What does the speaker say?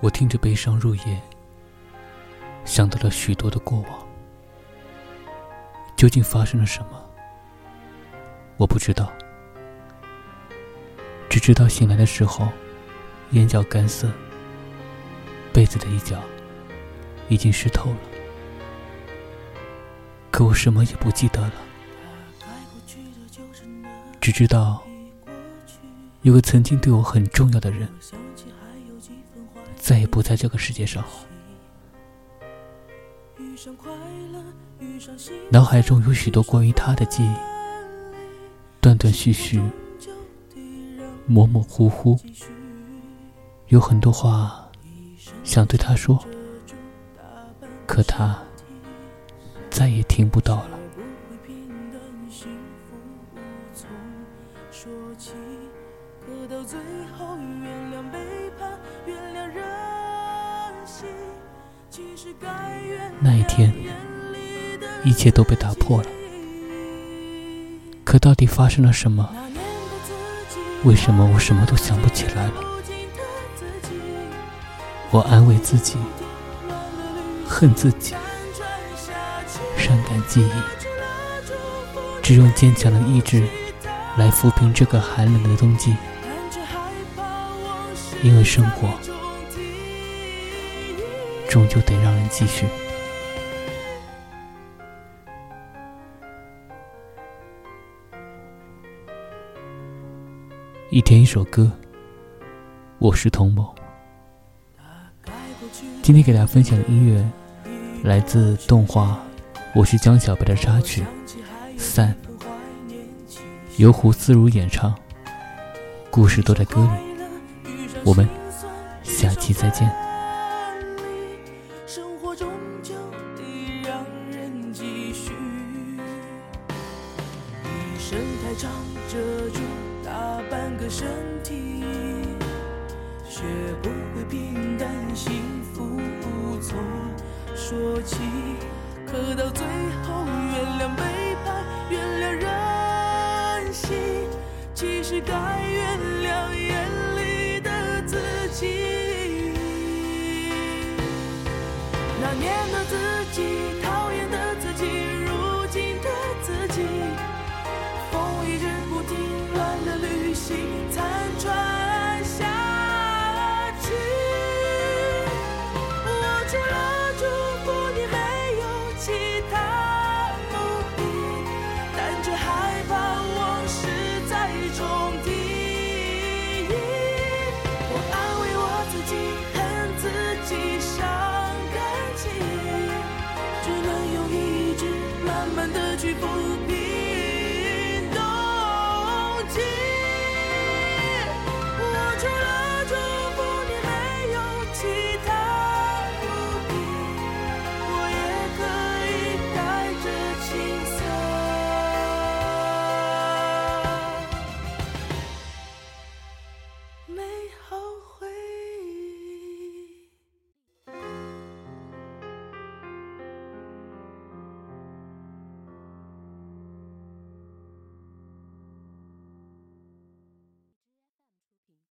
我听着悲伤入夜，想到了许多的过往。究竟发生了什么？我不知道，只知道醒来的时候，眼角干涩，被子的一角已经湿透了。可我什么也不记得了，只知道有个曾经对我很重要的人，再也不在这个世界上。脑海中有许多关于他的记忆，断断续续，模模糊糊，有很多话想对他说，可他再也听不到了。那一天。一切都被打破了，可到底发生了什么？为什么我什么都想不起来了？我安慰自己，恨自己，伤感记忆，只用坚强的意志来抚平这个寒冷的冬季，因为生活终究得让人继续。一天一首歌，我是童某。今天给大家分享的音乐来自动画《我是江小白》的插曲《散》，由胡思如演唱。故事都在歌里，我们下期再见。一生太长，折旧大半个身体学不会平淡，幸福无从说起。可到最后，其实该原谅眼里的自己。那年的自己，讨厌的自己，如今的自己，风一直不停，乱的旅行。残喘